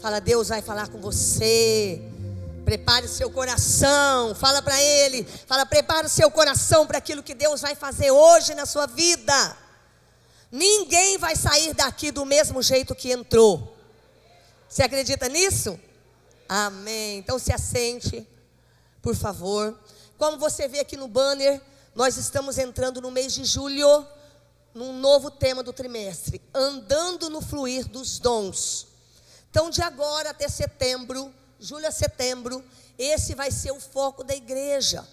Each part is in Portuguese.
Fala, Deus vai falar com você. Prepare seu coração. Fala para Ele. Fala, prepare o seu coração para aquilo que Deus vai fazer hoje na sua vida. Ninguém vai sair daqui do mesmo jeito que entrou. Você acredita nisso? Amém. Então se assente, por favor. Como você vê aqui no banner, nós estamos entrando no mês de julho, num novo tema do trimestre, andando no fluir dos dons. Então, de agora até setembro, julho a setembro, esse vai ser o foco da igreja.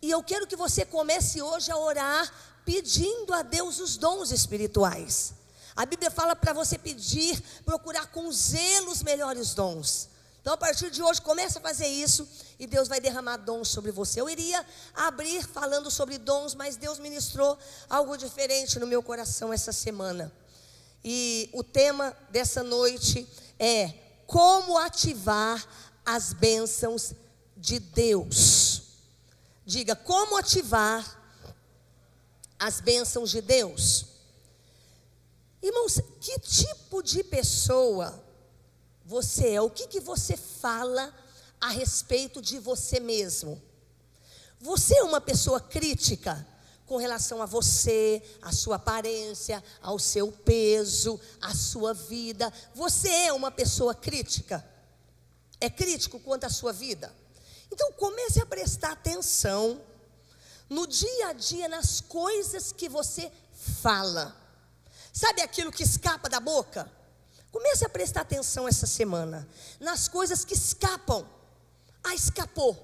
E eu quero que você comece hoje a orar pedindo a Deus os dons espirituais. A Bíblia fala para você pedir, procurar com zelo os melhores dons. Então, a partir de hoje, comece a fazer isso e Deus vai derramar dons sobre você. Eu iria abrir falando sobre dons, mas Deus ministrou algo diferente no meu coração essa semana. E o tema dessa noite é como ativar as bênçãos de Deus. Diga, como ativar as bênçãos de Deus. Irmãos, que tipo de pessoa você é? O que, que você fala a respeito de você mesmo? Você é uma pessoa crítica com relação a você, a sua aparência, ao seu peso, à sua vida. Você é uma pessoa crítica? É crítico quanto à sua vida? Então comece a prestar atenção no dia a dia, nas coisas que você fala. Sabe aquilo que escapa da boca? Comece a prestar atenção essa semana nas coisas que escapam. Ah, escapou.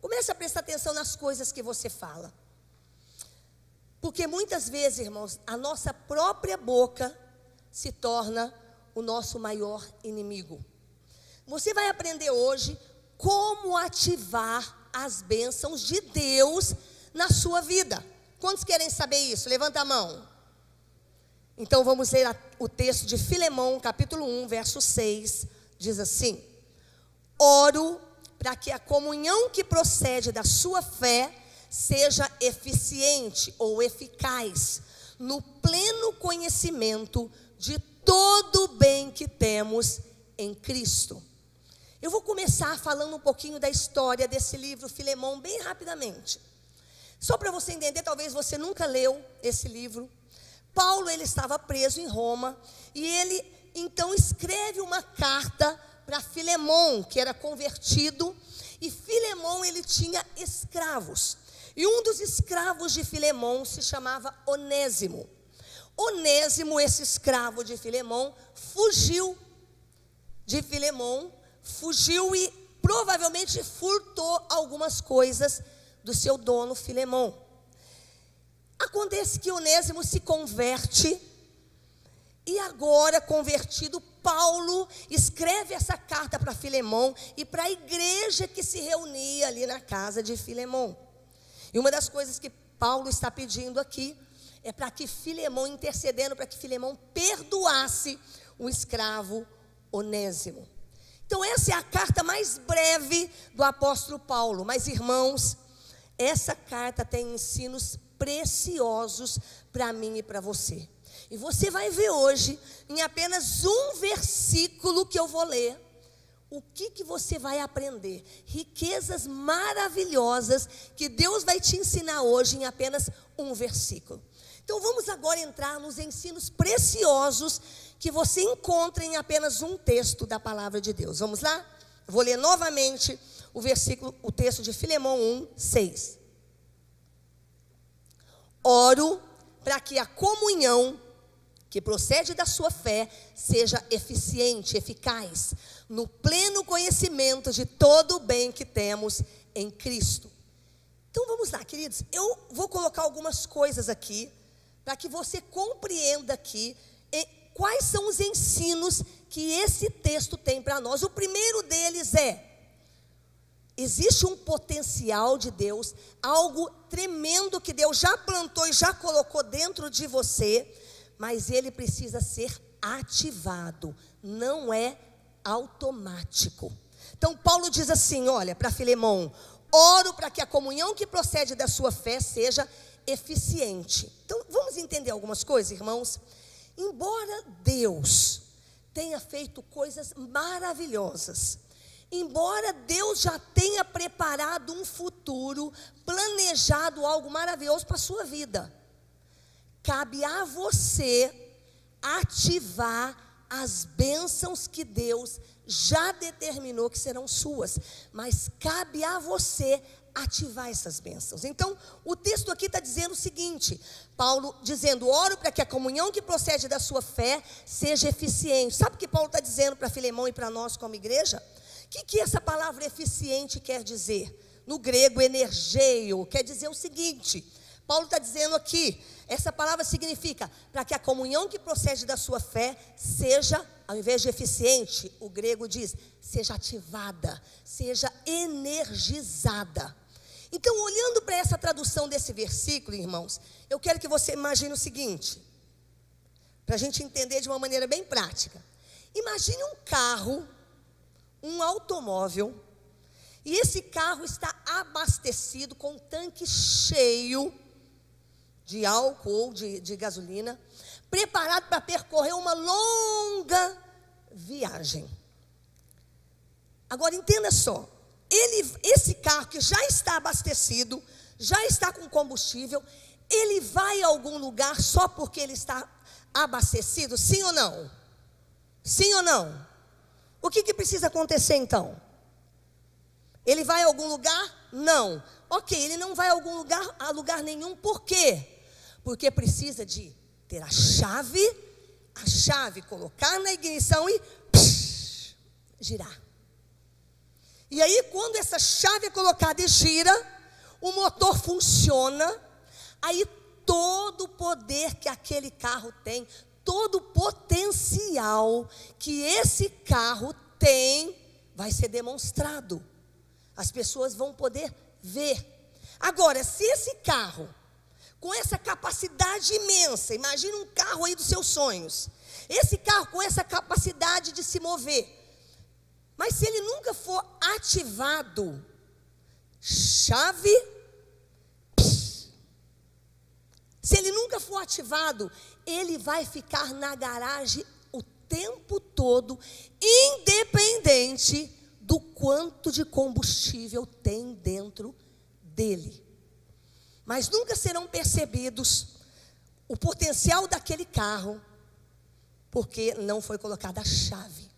Comece a prestar atenção nas coisas que você fala. Porque muitas vezes, irmãos, a nossa própria boca se torna o nosso maior inimigo. Você vai aprender hoje como ativar as bênçãos de Deus na sua vida. Quantos querem saber isso? Levanta a mão. Então vamos ler o texto de Filemão, capítulo 1, verso 6. Diz assim: Oro para que a comunhão que procede da sua fé seja eficiente ou eficaz no pleno conhecimento de todo o bem que temos em Cristo. Eu vou começar falando um pouquinho da história desse livro Filemão bem rapidamente. Só para você entender, talvez você nunca leu esse livro. Paulo ele estava preso em Roma e ele então escreve uma carta para Filemão, que era convertido, e Filemão ele tinha escravos. E um dos escravos de Filemão se chamava Onésimo. Onésimo, esse escravo de Filemão, fugiu de Filemão, fugiu e provavelmente furtou algumas coisas do seu dono Filemão. Acontece que Onésimo se converte e agora convertido Paulo escreve essa carta para Filemão e para a igreja que se reunia ali na casa de Filemão. E uma das coisas que Paulo está pedindo aqui é para que Filemão intercedendo para que Filemão perdoasse o escravo Onésimo. Então essa é a carta mais breve do apóstolo Paulo, mas irmãos, essa carta tem ensinos preciosos para mim e para você. E você vai ver hoje, em apenas um versículo que eu vou ler, o que, que você vai aprender. Riquezas maravilhosas que Deus vai te ensinar hoje em apenas um versículo. Então vamos agora entrar nos ensinos preciosos que você encontra em apenas um texto da palavra de Deus. Vamos lá? Vou ler novamente o versículo, o texto de Filemão 1, 6. Oro para que a comunhão que procede da sua fé seja eficiente, eficaz, no pleno conhecimento de todo o bem que temos em Cristo. Então vamos lá, queridos. Eu vou colocar algumas coisas aqui para que você compreenda aqui quais são os ensinos que esse texto tem para nós. O primeiro deles é Existe um potencial de Deus, algo tremendo que Deus já plantou e já colocou dentro de você, mas ele precisa ser ativado, não é automático. Então, Paulo diz assim: olha, para Filemão, oro para que a comunhão que procede da sua fé seja eficiente. Então, vamos entender algumas coisas, irmãos? Embora Deus tenha feito coisas maravilhosas. Embora Deus já tenha preparado um futuro, planejado algo maravilhoso para a sua vida, cabe a você ativar as bênçãos que Deus já determinou que serão suas, mas cabe a você ativar essas bênçãos. Então, o texto aqui está dizendo o seguinte: Paulo dizendo, oro para que a comunhão que procede da sua fé seja eficiente. Sabe o que Paulo está dizendo para Filemão e para nós como igreja? O que, que essa palavra eficiente quer dizer? No grego, energeio, quer dizer o seguinte: Paulo está dizendo aqui, essa palavra significa para que a comunhão que procede da sua fé seja, ao invés de eficiente, o grego diz, seja ativada, seja energizada. Então, olhando para essa tradução desse versículo, irmãos, eu quero que você imagine o seguinte, para a gente entender de uma maneira bem prática. Imagine um carro, um automóvel, e esse carro está abastecido com um tanque cheio de álcool ou de, de gasolina, preparado para percorrer uma longa viagem. Agora entenda só, ele, esse carro que já está abastecido, já está com combustível, ele vai a algum lugar só porque ele está abastecido? Sim ou não? Sim ou não? O que, que precisa acontecer então? Ele vai a algum lugar? Não. Ok, ele não vai a algum lugar, a lugar nenhum, por quê? Porque precisa de ter a chave, a chave colocar na ignição e girar. E aí, quando essa chave é colocada e gira, o motor funciona, aí todo o poder que aquele carro tem, todo o potencial que esse carro tem, vai ser demonstrado. As pessoas vão poder ver. Agora, se esse carro, com essa capacidade imensa, imagine um carro aí dos seus sonhos, esse carro com essa capacidade de se mover, mas se ele nunca for ativado, chave, se ele nunca for ativado, ele vai ficar na garagem o tempo todo, independente do quanto de combustível tem dentro dele. Mas nunca serão percebidos o potencial daquele carro, porque não foi colocada a chave.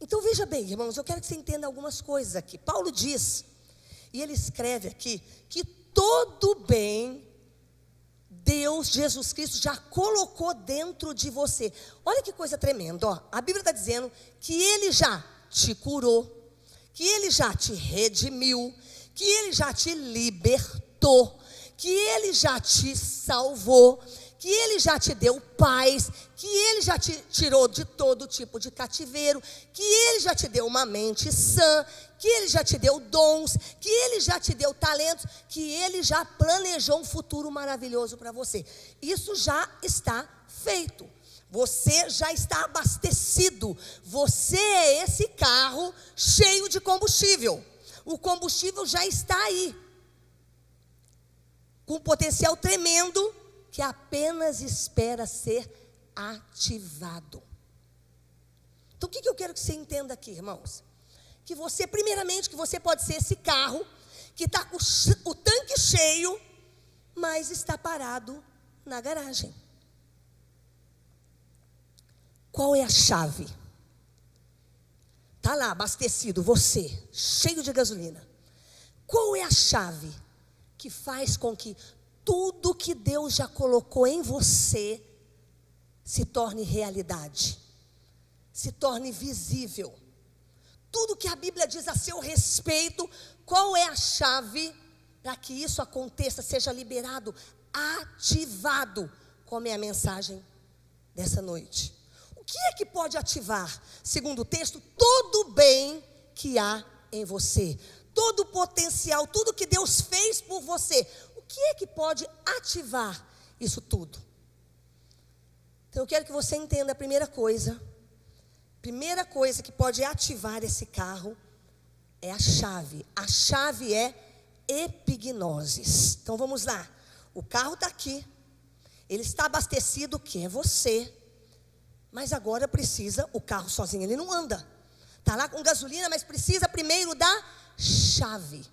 Então veja bem, irmãos, eu quero que você entenda algumas coisas aqui. Paulo diz, e ele escreve aqui, que todo bem Deus, Jesus Cristo, já colocou dentro de você. Olha que coisa tremenda, ó. A Bíblia está dizendo que Ele já te curou, que Ele já te redimiu, que Ele já te libertou, que Ele já te salvou, que Ele já te deu paz, que Ele já te tirou de todo tipo de cativeiro, que Ele já te deu uma mente sã, que Ele já te deu dons, que Ele já te deu talentos, que Ele já planejou um futuro maravilhoso para você. Isso já está feito. Você já está abastecido. Você é esse carro cheio de combustível. O combustível já está aí. Com um potencial tremendo que apenas espera ser ativado. Então, o que, eu quero que você entenda aqui, irmãos? Que você, primeiramente, que você pode ser esse carro que está com o tanque cheio, mas está parado na garagem. Qual é a chave? Está lá, abastecido, você, cheio de gasolina. Qual é a chave que faz com que tudo que Deus já colocou em você se torne realidade, se torne visível. Tudo que a Bíblia diz a seu respeito, qual é a chave para que isso aconteça, seja liberado, ativado, como é a mensagem dessa noite. O que é que pode ativar, segundo o texto, todo o bem que há em você, todo o potencial, tudo que Deus fez por você, que é que pode ativar isso tudo? Então eu quero que você entenda a primeira coisa. Primeira coisa que pode ativar esse carro é a chave. A chave é epignoses. Então vamos lá. O carro está aqui. Ele está abastecido, que é você. Mas agora precisa, o carro sozinho ele não anda. Está lá com gasolina, mas precisa primeiro da chave.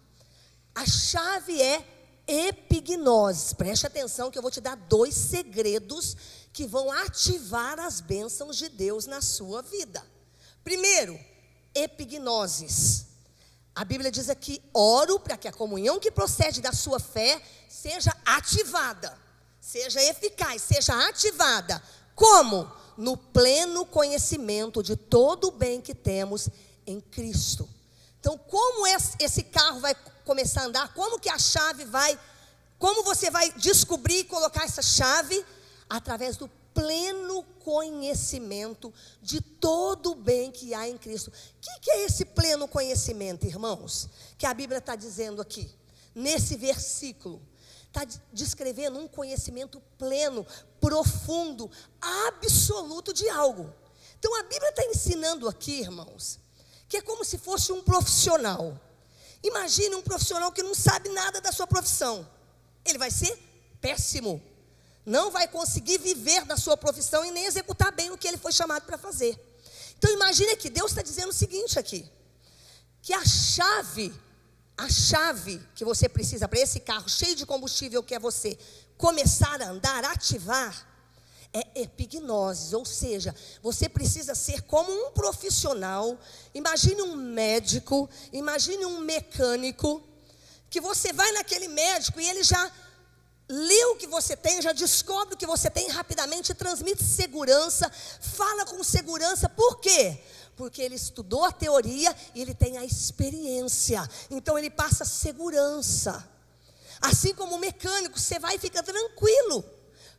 A chave é epignose. Preste atenção que eu vou te dar dois segredos que vão ativar as bênçãos de Deus na sua vida. Primeiro, epignoses. A Bíblia diz aqui: oro para que a comunhão que procede da sua fé seja ativada, seja eficaz, seja ativada. Como? No pleno conhecimento de todo o bem que temos em Cristo. Então, como esse carro vai começar a andar? Como que a chave vai? Como você vai descobrir e colocar essa chave? Através do pleno conhecimento de todo o bem que há em Cristo. O que, que é esse pleno conhecimento, irmãos? Que a Bíblia está dizendo aqui, nesse versículo. Está descrevendo um conhecimento pleno, profundo, absoluto de algo. Então a Bíblia está ensinando aqui, irmãos, que é como se fosse um profissional. Imagine um profissional que não sabe nada da sua profissão. Ele vai ser péssimo não vai conseguir viver da sua profissão e nem executar bem o que ele foi chamado para fazer. Então imagine que Deus está dizendo o seguinte aqui: que a chave, a chave que você precisa para esse carro cheio de combustível que é você começar a andar, ativar, é epignose, ou seja, você precisa ser como um profissional. Imagine um médico, imagine um mecânico, que você vai naquele médico e ele já lê o que você tem, já descobre o que você tem rapidamente, transmite segurança, fala com segurança, por quê? Porque ele estudou a teoria e ele tem a experiência, então ele passa segurança. Assim como o mecânico, você vai e fica tranquilo.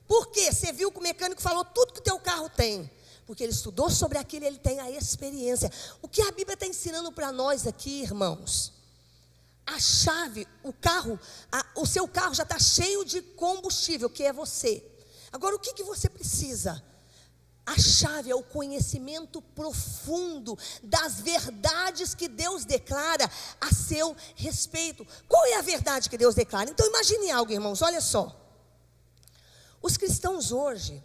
Por quê? Você viu que o mecânico falou tudo que o teu carro tem. Porque ele estudou sobre aquilo, ele tem a experiência. O que a Bíblia está ensinando para nós aqui, irmãos? a chave, o carro, a, o seu carro já está cheio de combustível, que é você. Agora, o que, que você precisa? A chave é o conhecimento profundo das verdades que Deus declara a seu respeito. Qual é a verdade que Deus declara? Então, imagine algo, irmãos, olha só. Os cristãos hoje,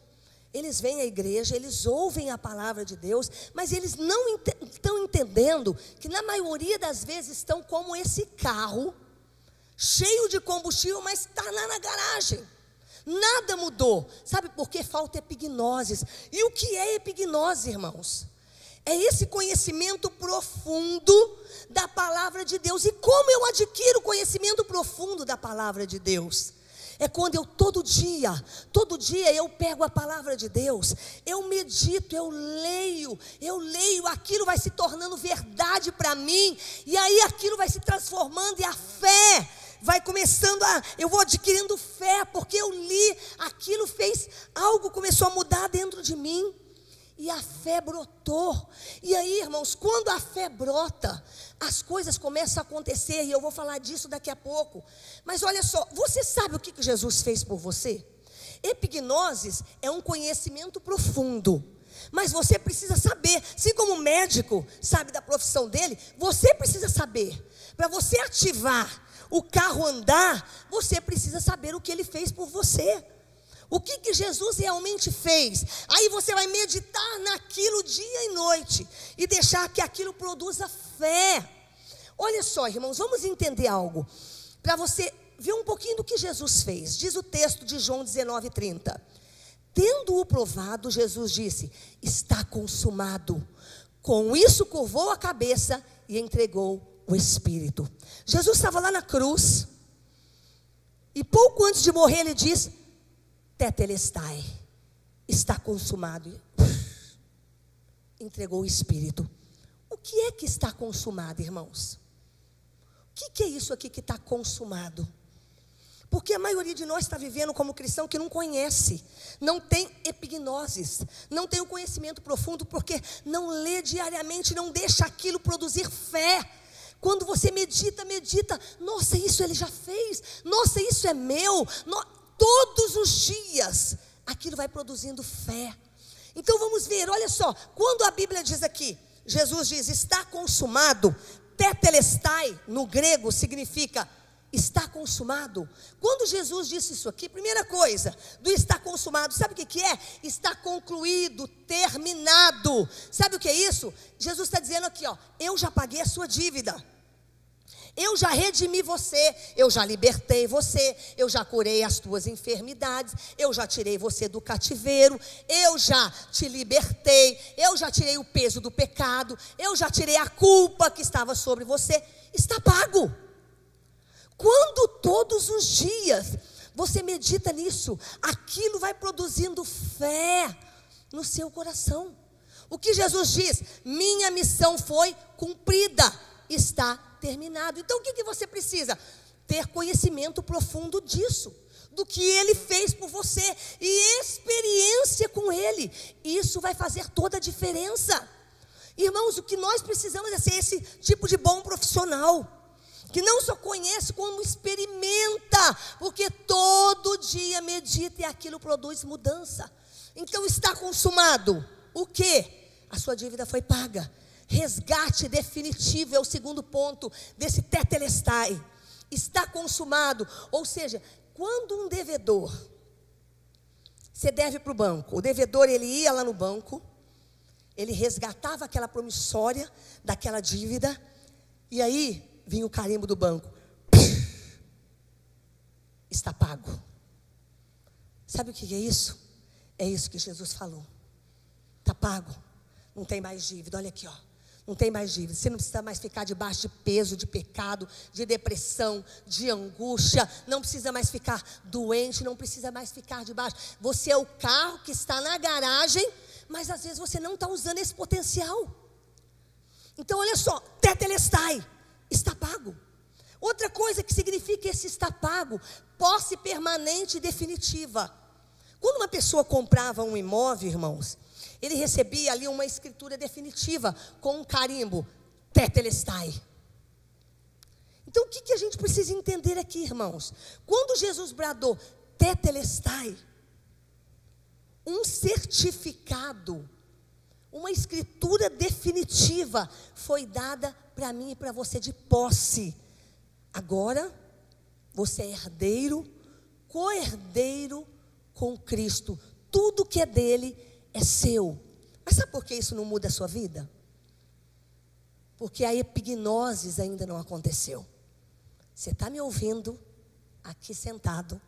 eles vêm à igreja, eles ouvem a palavra de Deus, mas eles não ent estão entendendo que na maioria das vezes estão como esse carro, cheio de combustível, mas está lá na garagem. Nada mudou. Sabe por quê? Falta epignoses. E o que é epignose, irmãos? É esse conhecimento profundo da palavra de Deus. E como eu adquiro conhecimento profundo da palavra de Deus? É quando eu todo dia, todo dia eu pego a palavra de Deus, eu medito, eu leio, eu leio, aquilo vai se tornando verdade para mim, e aí aquilo vai se transformando e a fé vai começando a, eu vou adquirindo fé, porque eu li, aquilo fez, algo começou a mudar dentro de mim. E a fé brotou. E aí, irmãos, quando a fé brota, as coisas começam a acontecer, e eu vou falar disso daqui a pouco. Mas olha só, você sabe o que Jesus fez por você? Epignoses é um conhecimento profundo. Mas você precisa saber, assim como o médico sabe da profissão dele, você precisa saber. Para você ativar o carro andar, você precisa saber o que ele fez por você. O que, que Jesus realmente fez? Aí você vai meditar naquilo dia e noite e deixar que aquilo produza fé. Olha só, irmãos, vamos entender algo. Para você ver um pouquinho do que Jesus fez. Diz o texto de João 19:30. Tendo-o provado, Jesus disse: Está consumado. Com isso, curvou a cabeça e entregou o Espírito. Jesus estava lá na cruz. E pouco antes de morrer, ele diz: Tetelestai, está consumado. Entregou o Espírito. O que é que está consumado, irmãos? O que, é isso aqui que está consumado? Porque a maioria de nós está vivendo como cristão que não conhece, não tem epignoses, não tem o conhecimento profundo, porque não lê diariamente, não deixa aquilo produzir fé. Quando você medita, medita, nossa, isso ele já fez, nossa, isso é meu. No, todos os dias, aquilo vai produzindo fé. Então vamos ver, olha só, quando a Bíblia diz aqui, Jesus diz: está consumado, tetelestai, no grego significa está consumado. Quando Jesus disse isso aqui, primeira coisa, do está consumado, sabe o que, que é? Está concluído, terminado. Sabe o que é isso? Jesus está dizendo aqui, ó, eu já paguei a sua dívida. Eu já redimi você, eu já libertei você, eu já curei as tuas enfermidades, eu já tirei você do cativeiro, eu já te libertei, eu já tirei o peso do pecado, eu já tirei a culpa que estava sobre você. Está pago. Quando todos os dias você medita nisso, aquilo vai produzindo fé no seu coração. O que Jesus diz? Minha missão foi cumprida, está terminado. Então o que, que você precisa? Ter conhecimento profundo disso, do que ele fez por você e experiência com ele. Isso vai fazer toda a diferença. Irmãos, o que nós precisamos é ser esse tipo de bom profissional que não só conhece, como experimenta, porque todo dia medita e aquilo produz mudança. Então está consumado. O que? A sua dívida foi paga. Resgate definitivo é o segundo ponto desse tetelestai. Está consumado. Ou seja, quando um devedor, você deve para o banco, o devedor ele ia lá no banco, ele resgatava aquela promissória daquela dívida, e aí vinha o carimbo do banco. Está pago. Sabe o que é isso? É isso que Jesus falou. Está pago. Não tem mais dívida. Olha aqui, ó. Não tem mais dívida. Você não precisa mais ficar debaixo de peso, de pecado, de depressão, de angústia. Não precisa mais ficar doente. Não precisa mais ficar debaixo. Você é o carro que está na garagem, mas às vezes você não está usando esse potencial. Então, olha só, tetelestai está pago. Outra coisa que significa esse está pago, posse permanente e definitiva. Quando uma pessoa comprava um imóvel, irmãos, ele recebia ali uma escritura definitiva com um carimbo, tetelestai. Então o que, que a gente precisa entender aqui, irmãos? Quando Jesus bradou tetelestai, um certificado, uma escritura definitiva foi dada para mim e para você de posse. Agora, você é herdeiro, co-herdeiro com Cristo. Tudo que é dele é seu. Mas sabe por que isso não muda a sua vida? Porque a epignose ainda não aconteceu. Você está me ouvindo aqui sentado,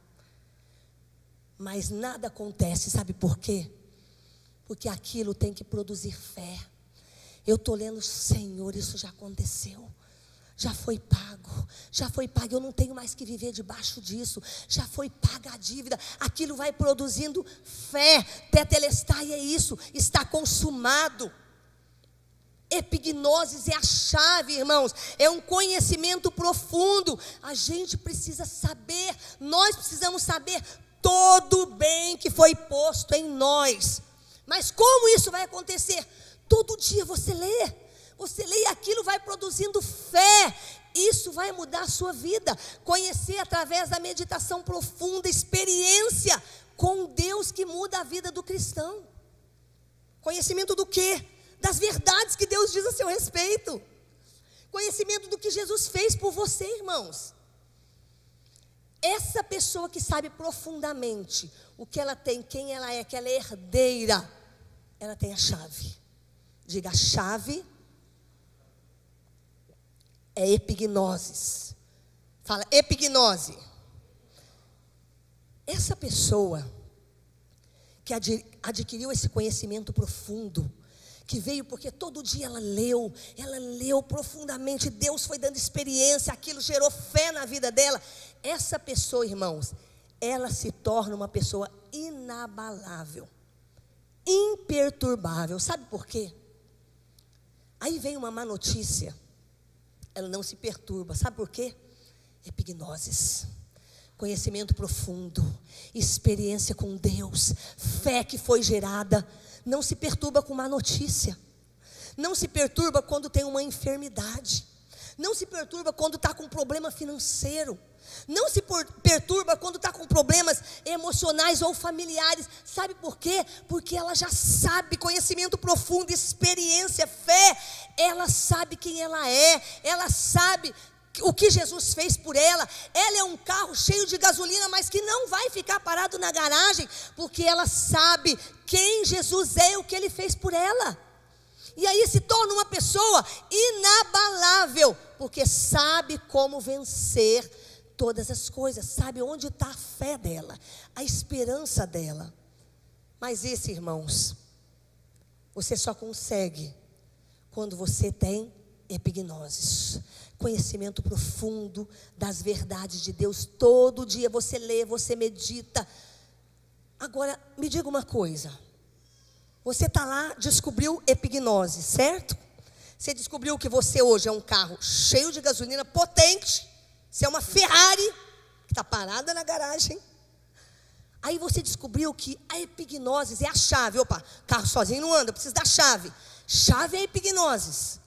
mas nada acontece, sabe por quê? Porque aquilo tem que produzir fé. Eu estou lendo, Senhor, isso já aconteceu. Já foi pago, já foi pago. Eu não tenho mais que viver debaixo disso. Já foi paga a dívida. Aquilo vai produzindo fé. Tetelestai é isso, está consumado. Epignoses é a chave, irmãos. É um conhecimento profundo. A gente precisa saber, nós precisamos saber todo o bem que foi posto em nós. Mas como isso vai acontecer? Todo dia você lê, você lê aquilo vai produzindo fé. Isso vai mudar a sua vida. Conhecer através da meditação profunda, experiência com Deus que muda a vida do cristão. Conhecimento do quê? Das verdades que Deus diz a seu respeito. Conhecimento do que Jesus fez por você, irmãos. Essa pessoa que sabe profundamente o que ela tem, quem ela é, que ela é herdeira, ela tem a chave. Diga, a chave é epignoses. Fala, epignose. Essa pessoa que adquiriu esse conhecimento profundo, que veio porque todo dia ela leu, ela leu profundamente, Deus foi dando experiência, aquilo gerou fé na vida dela. Essa pessoa, irmãos, ela se torna uma pessoa inabalável, imperturbável. Sabe por quê? Aí vem uma má notícia, ela não se perturba. Sabe por quê? Epignoses. Conhecimento profundo, experiência com Deus, fé que foi gerada, não se perturba com má notícia, não se perturba quando tem uma enfermidade, não se perturba quando está com problema financeiro, não se perturba quando está com problemas emocionais ou familiares. Sabe por quê? Porque ela já sabe, conhecimento profundo, experiência, fé. Ela sabe quem ela é, ela sabe o que Jesus fez por ela. Ela é um carro cheio de gasolina, mas que não vai ficar parado na garagem, porque ela sabe quem Jesus é e o que ele fez por ela. E aí se torna uma pessoa inabalável, porque sabe como vencer todas as coisas, sabe onde está a fé dela, a esperança dela. Mas isso, irmãos, você só consegue quando você tem epignoses, conhecimento profundo das verdades de Deus. Todo dia você lê, você medita. Agora, me diga uma coisa. Você está lá, descobriu epignose, certo? Você descobriu que você hoje é um carro cheio de gasolina, potente. Você é uma Ferrari que está parada na garagem. Aí você descobriu que a epignose é a chave. Opa, carro sozinho não anda, precisa da chave. Chave é a epignose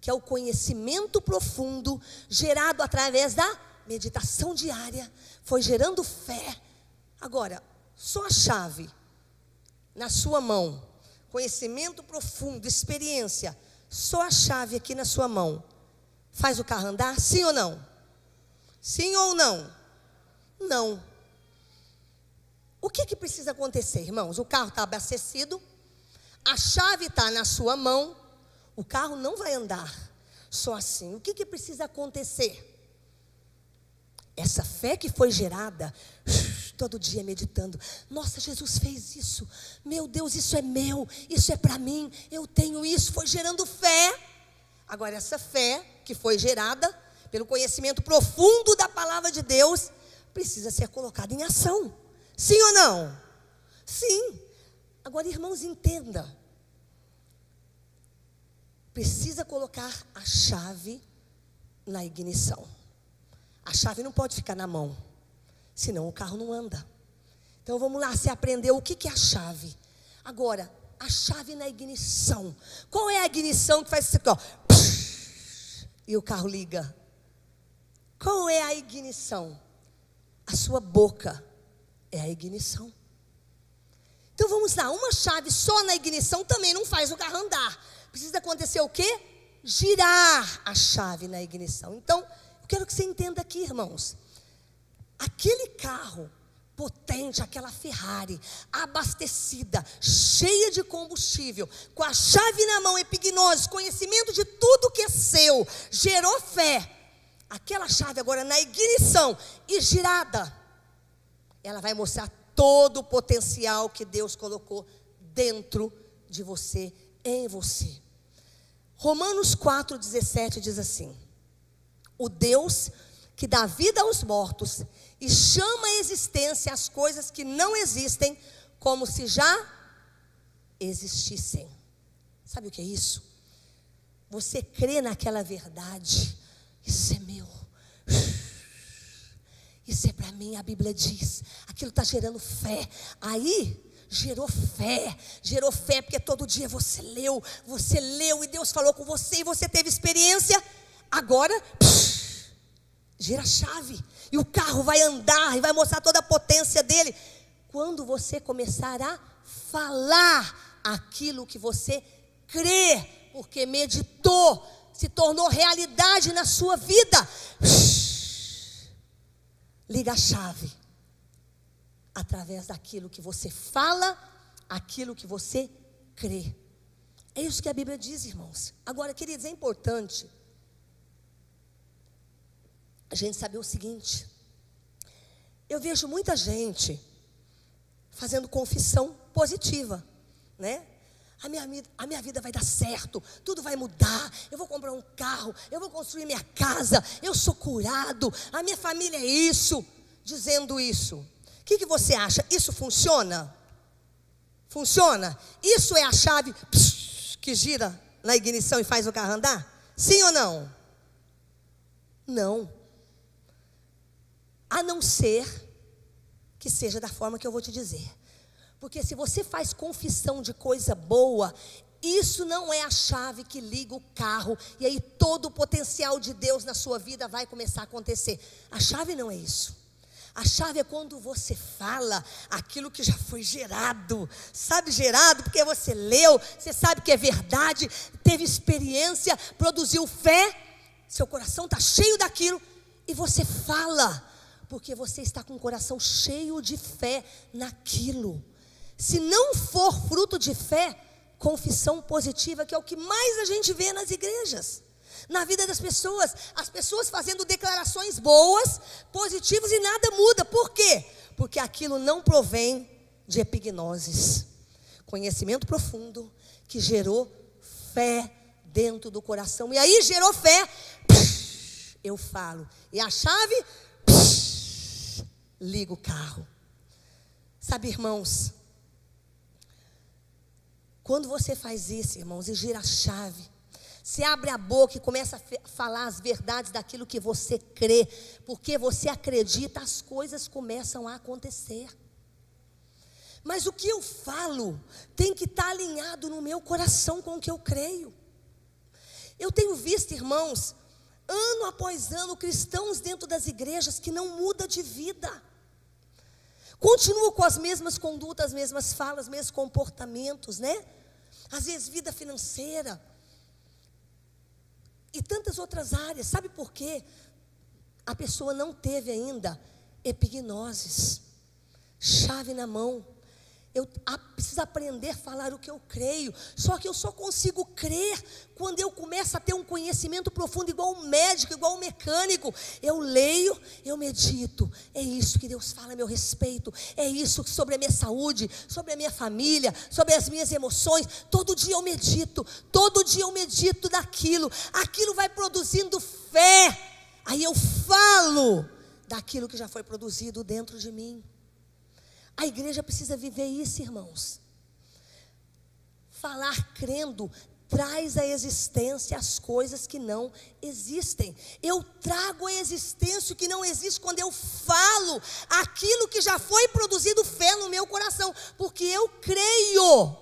que é o conhecimento profundo gerado através da meditação diária, foi gerando fé. Agora, só a chave na sua mão, conhecimento profundo, experiência, só a chave aqui na sua mão, faz o carro andar? Sim ou não? Sim ou não? Não. O que, que precisa acontecer, irmãos? O carro está abastecido, a chave está na sua mão, o carro não vai andar só assim. O que, que precisa acontecer? Essa fé que foi gerada, todo dia meditando. Nossa, Jesus fez isso. Meu Deus, isso é meu. Isso é para mim. Eu tenho isso. Foi gerando fé. Agora, essa fé que foi gerada pelo conhecimento profundo da palavra de Deus precisa ser colocada em ação. Sim ou não? Sim. Agora, irmãos, entenda precisa colocar a chave na ignição. A chave não pode ficar na mão, senão o carro não anda. Então vamos lá, você aprendeu o que, que é a chave. Agora, a chave na ignição. Qual é a ignição que faz isso aqui, ó? E o carro liga. Qual é a ignição? A sua boca é a ignição. Então vamos lá, uma chave só na ignição também não faz o carro andar. Precisa acontecer o quê? Girar a chave na ignição. Então, eu quero que você entenda aqui, irmãos. Aquele carro potente, aquela Ferrari, abastecida, cheia de combustível, com a chave na mão, epignose, conhecimento de tudo que é seu, gerou fé. Aquela chave agora na ignição e girada, ela vai mostrar todo o potencial que Deus colocou dentro de você em você. Romanos 4,17 diz assim: O Deus que dá vida aos mortos e chama à existência as coisas que não existem, como se já existissem. Sabe o que é isso? Você crê naquela verdade, isso é meu. Isso é para mim, a Bíblia diz. Aquilo está gerando fé. Aí gerou fé, gerou fé porque todo dia você leu, você leu e Deus falou com você e você teve experiência. Agora, psh, gira a chave e o carro vai andar e vai mostrar toda a potência dele. Quando você começar a falar aquilo que você crê, porque meditou, se tornou realidade na sua vida. Liga a chave através daquilo que você fala, aquilo que você crê. É isso que a Bíblia diz, irmãos. Agora, queridos, é importante a gente saber o seguinte: eu vejo muita gente fazendo confissão positiva, né? A minha, a minha vida vai dar certo, tudo vai mudar. Eu vou comprar um carro, eu vou construir minha casa, eu sou curado, a minha família é isso, dizendo isso que, que você acha? Isso funciona? Funciona? Isso é a chave que gira na ignição e faz o carro andar? Sim ou não? Não. A não ser que seja da forma que eu vou te dizer. Porque se você faz confissão de coisa boa, isso não é a chave que liga o carro e aí todo o potencial de Deus na sua vida vai começar a acontecer. A chave não é isso. A chave é quando você fala aquilo que já foi gerado. Sabe, gerado porque você leu, você sabe que é verdade, teve experiência, produziu fé. seu coração está cheio daquilo e você fala, porque você está com o coração cheio de fé naquilo. Se não for fruto de fé, confissão positiva, que é o que mais a gente vê nas igrejas, na vida das pessoas, as pessoas fazendo declarações boas, positivas e nada muda. Por quê? Porque aquilo não provém de epignoses. Conhecimento profundo que gerou fé dentro do coração. E aí gerou fé, eu falo. E a chave, liga o carro. Sabe, irmãos, quando você faz isso, irmãos, e gira a chave, você abre a boca e começa a falar as verdades daquilo que você crê, porque você acredita, as coisas começam a acontecer. Mas o que eu falo tem que estar alinhado no meu coração com o que eu creio. Eu tenho visto, irmãos, ano após ano, cristãos dentro das igrejas que não muda de vida. Continuam com as mesmas condutas, as mesmas falas, os mesmos comportamentos, né? Às vezes vida financeira. E tantas outras áreas. Sabe por quê? A pessoa não teve ainda epignoses, chave na mão eu preciso aprender a falar o que eu creio. Só que eu só consigo crer quando eu começo a ter um conhecimento profundo, igual um médico, igual um mecânico. Eu leio, eu medito. É isso que Deus fala a meu respeito. É isso sobre a minha saúde, sobre a minha família, sobre as minhas emoções. Todo dia eu medito. Todo dia eu medito daquilo. Aquilo vai produzindo fé. Aí eu falo daquilo que já foi produzido dentro de mim. A igreja precisa viver isso, irmãos. Falar crendo traz à existência as coisas que não existem. Eu trago à existência o que não existe quando eu falo aquilo que já foi produzido fé no meu coração, porque eu creio.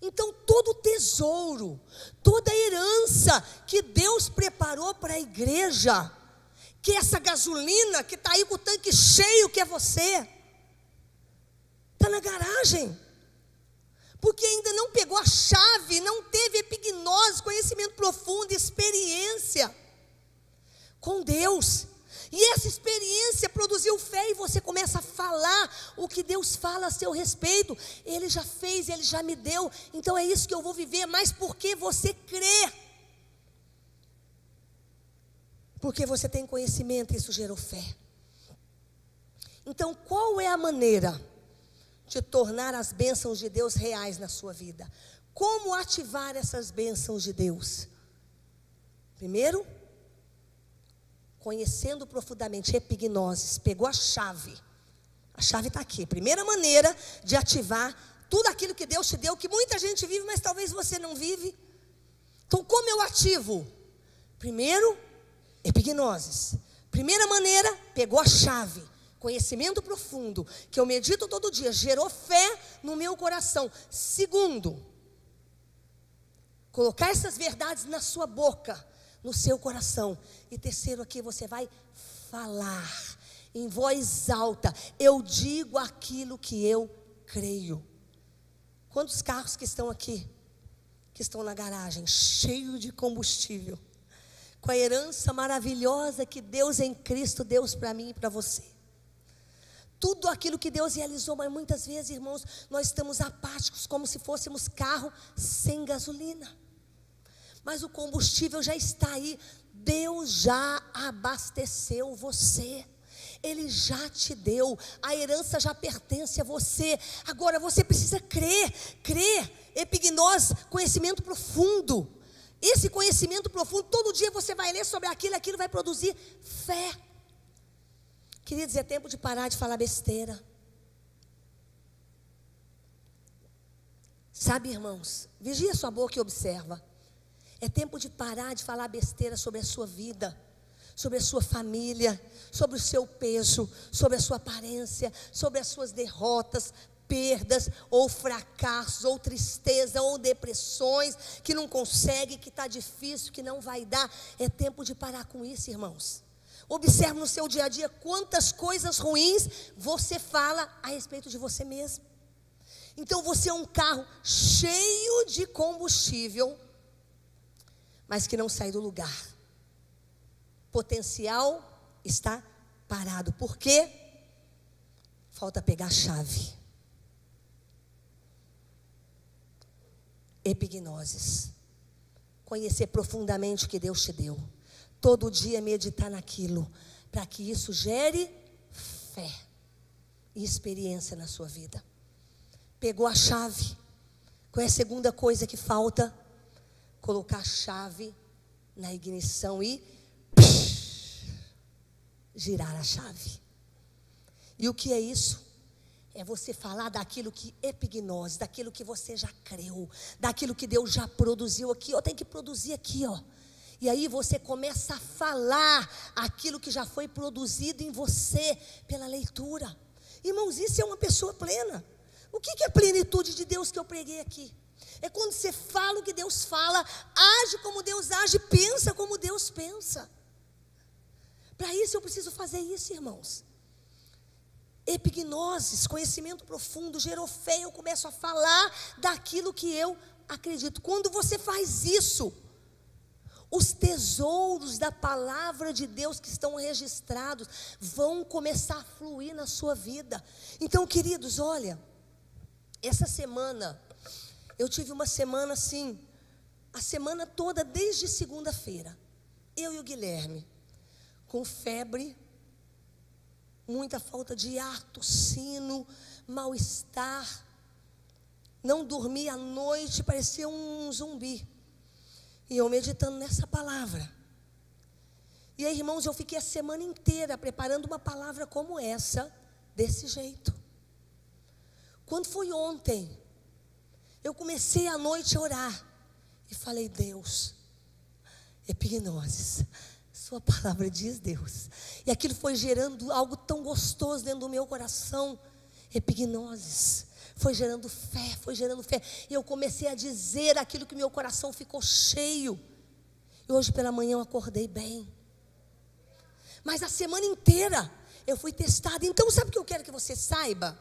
Então, todo tesouro, toda herança que Deus preparou para a igreja, que essa gasolina que está aí com o tanque cheio, que é você, Está na garagem. Porque ainda não pegou a chave, não teve epignose, conhecimento profundo, experiência com Deus. E essa experiência produziu fé e você começa a falar o que Deus fala a seu respeito. Ele já fez, ele já me deu. Então é isso que eu vou viver, mas porque você crê. Porque você tem conhecimento, isso gerou fé. Então, qual é a maneira? De tornar as bênçãos de Deus reais na sua vida. Como ativar essas bênçãos de Deus? Primeiro, conhecendo profundamente epignoses, pegou a chave. A chave está aqui. Primeira maneira de ativar tudo aquilo que Deus te deu, que muita gente vive, mas talvez você não vive. Então, como eu ativo? Primeiro, epignoses. Primeira maneira, pegou a chave conhecimento profundo, que eu medito todo dia, gerou fé no meu coração. Segundo, colocar essas verdades na sua boca, no seu coração. E terceiro, aqui você vai falar em voz alta. Eu digo aquilo que eu creio. Quantos carros que estão aqui, que estão na garagem, cheio de combustível, com a herança maravilhosa que Deus em Cristo deu para mim e para você tudo aquilo que Deus realizou, mas muitas vezes, irmãos, nós estamos apáticos, como se fôssemos carro sem gasolina. Mas o combustível já está aí, Deus já abasteceu você. Ele já te deu, a herança já pertence a você. Agora você precisa crer, crer, epignose, conhecimento profundo. Esse conhecimento profundo, todo dia você vai ler sobre aquilo, aquilo vai produzir fé. Queridos, é tempo de parar de falar besteira. Sabe, irmãos, vigia sua boca e observa. É tempo de parar de falar besteira sobre a sua vida, sobre a sua família, sobre o seu peso, sobre a sua aparência, sobre as suas derrotas, perdas, ou fracassos, ou tristeza, ou depressões, que não consegue, que está difícil, que não vai dar. É tempo de parar com isso, irmãos. Observe no seu dia a dia quantas coisas ruins você fala a respeito de você mesmo. Então você é um carro cheio de combustível, mas que não sai do lugar. potencial está parado. Por quê? Falta pegar a chave. Epignoses. Conhecer profundamente o que Deus te deu. Todo dia meditar naquilo, para que isso gere fé e experiência na sua vida. Pegou a chave. Qual é a segunda coisa que falta? Colocar a chave na ignição e girar a chave. E o que é isso? É você falar daquilo que epignose, daquilo que você já creu, daquilo que Deus já produziu aqui. Eu tenho que produzir aqui, ó. E aí você começa a falar aquilo que já foi produzido em você pela leitura. Irmãos, isso é uma pessoa plena. O que é a plenitude de Deus que eu preguei aqui? É quando você fala o que Deus fala, age como Deus age, pensa como Deus pensa. Para isso eu preciso fazer isso, irmãos. Epignoses, conhecimento profundo, gerou fé, eu começo a falar daquilo que eu acredito. Quando você faz isso, os tesouros da palavra de Deus que estão registrados vão começar a fluir na sua vida. Então, queridos, olha, essa semana, eu tive uma semana assim, a semana toda, desde segunda-feira, eu e o Guilherme, com febre, muita falta de ar, tossino, mal-estar, não dormi à noite, parecia um zumbi. E eu meditando nessa palavra. E aí, irmãos, eu fiquei a semana inteira preparando uma palavra como essa, desse jeito. Quando foi ontem, eu comecei à noite a orar e falei: Deus, epignoses, Sua palavra diz Deus. E aquilo foi gerando algo tão gostoso dentro do meu coração. Epignoses. Foi gerando fé, foi gerando fé. E eu comecei a dizer aquilo que meu coração ficou cheio. E hoje pela manhã eu acordei bem. Mas a semana inteira eu fui testada. Então, sabe o que eu quero que você saiba?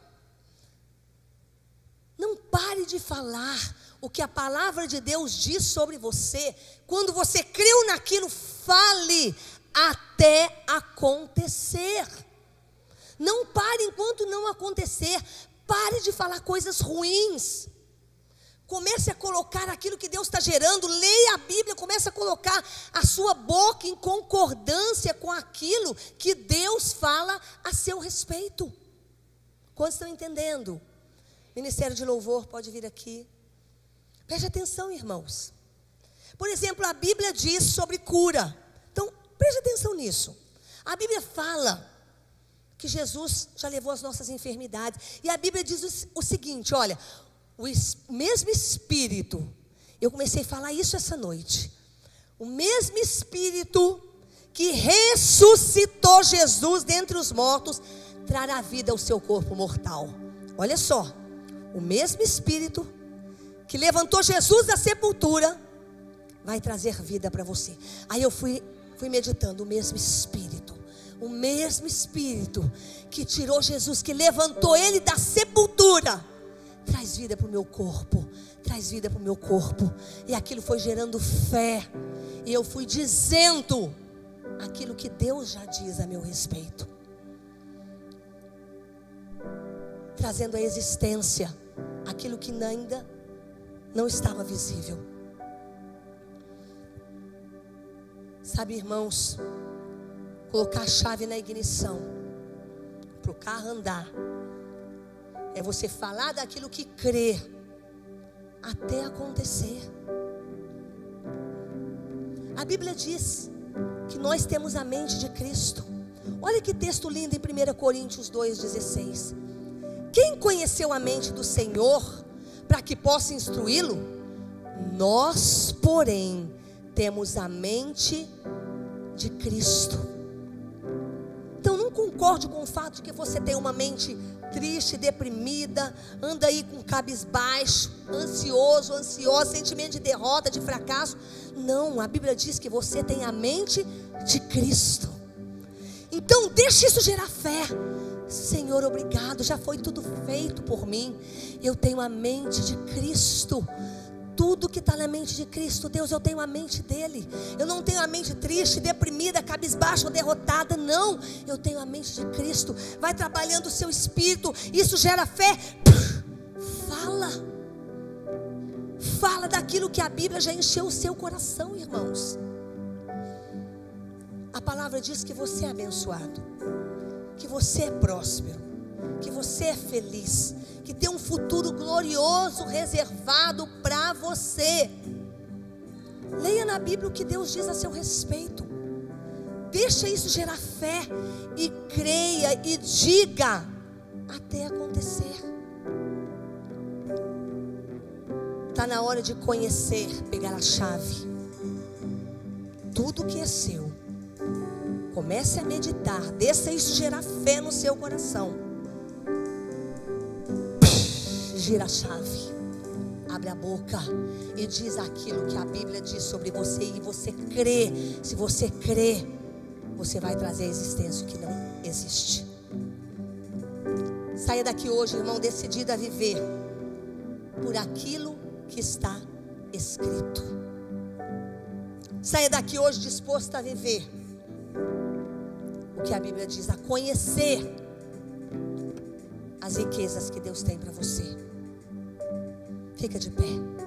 Não pare de falar o que a palavra de Deus diz sobre você. Quando você creu naquilo, fale até acontecer. Não pare enquanto não acontecer. Pare de falar coisas ruins. Comece a colocar aquilo que Deus está gerando. Leia a Bíblia, comece a colocar a sua boca em concordância com aquilo que Deus fala a seu respeito. Quantos estão entendendo? Ministério de Louvor pode vir aqui. Preste atenção, irmãos. Por exemplo, a Bíblia diz sobre cura. Então, preste atenção nisso. A Bíblia fala que Jesus já levou as nossas enfermidades. E a Bíblia diz o, seguinte: olha, o mesmo Espírito, eu comecei a falar isso essa noite. O mesmo Espírito que ressuscitou Jesus dentre os mortos, trará vida ao seu corpo mortal. Olha só o mesmo Espírito que levantou Jesus da sepultura vai trazer vida para você. Aí eu fui, fui meditando, o mesmo Espírito, o mesmo Espírito que tirou Jesus, que levantou ele da sepultura, traz vida para o meu corpo, traz vida para o meu corpo. E aquilo foi gerando fé, e eu fui dizendo aquilo que Deus já diz a meu respeito. Trazendo a existência aquilo que ainda não estava visível. Sabe, irmãos, colocar a chave na ignição para o carro andar é você falar daquilo que crê até acontecer. A Bíblia diz que nós temos a mente de Cristo. Olha que texto lindo em 1 Coríntios 2,16. Quem conheceu a mente do Senhor para que possa instruí-lo? Nós, porém, temos a mente de Cristo. Concorde com o fato de que você tem uma mente triste, deprimida, anda aí com cabisbaixo, ansioso, ansiosa, sentimento de derrota, de fracasso. Não, a Bíblia diz que você tem a mente de Cristo. Então deixe isso gerar fé. Senhor, obrigado, já foi tudo feito por mim. Eu tenho a mente de Cristo. Tudo que está na mente de Cristo. Deus, eu tenho a mente dele. Eu não tenho a mente triste, deprimida, cabisbaixa ou derrotada. Não, eu tenho a mente de Cristo. Vai trabalhando o seu espírito. Isso gera fé. Fala. Fala daquilo que a Bíblia já encheu o seu coração, irmãos. A palavra diz que você é abençoado, que você é próspero, que você é feliz, que tem um futuro glorioso reservado para você. Leia na Bíblia o que Deus diz a seu respeito. Deixa isso gerar fé e creia e diga até acontecer. Está na hora de conhecer, pegar a chave. Tudo que é seu. Comece a meditar, deixa isso gerar fé no seu coração gira a chave. Abre a boca e diz aquilo que a Bíblia diz sobre você e você crê. Se você crê, você vai trazer a existência que não existe. Saia daqui hoje, irmão, decidido a viver por aquilo que está escrito. Saia daqui hoje disposto a viver o que a Bíblia diz, a conhecer as riquezas que Deus tem para você. Fica de pé.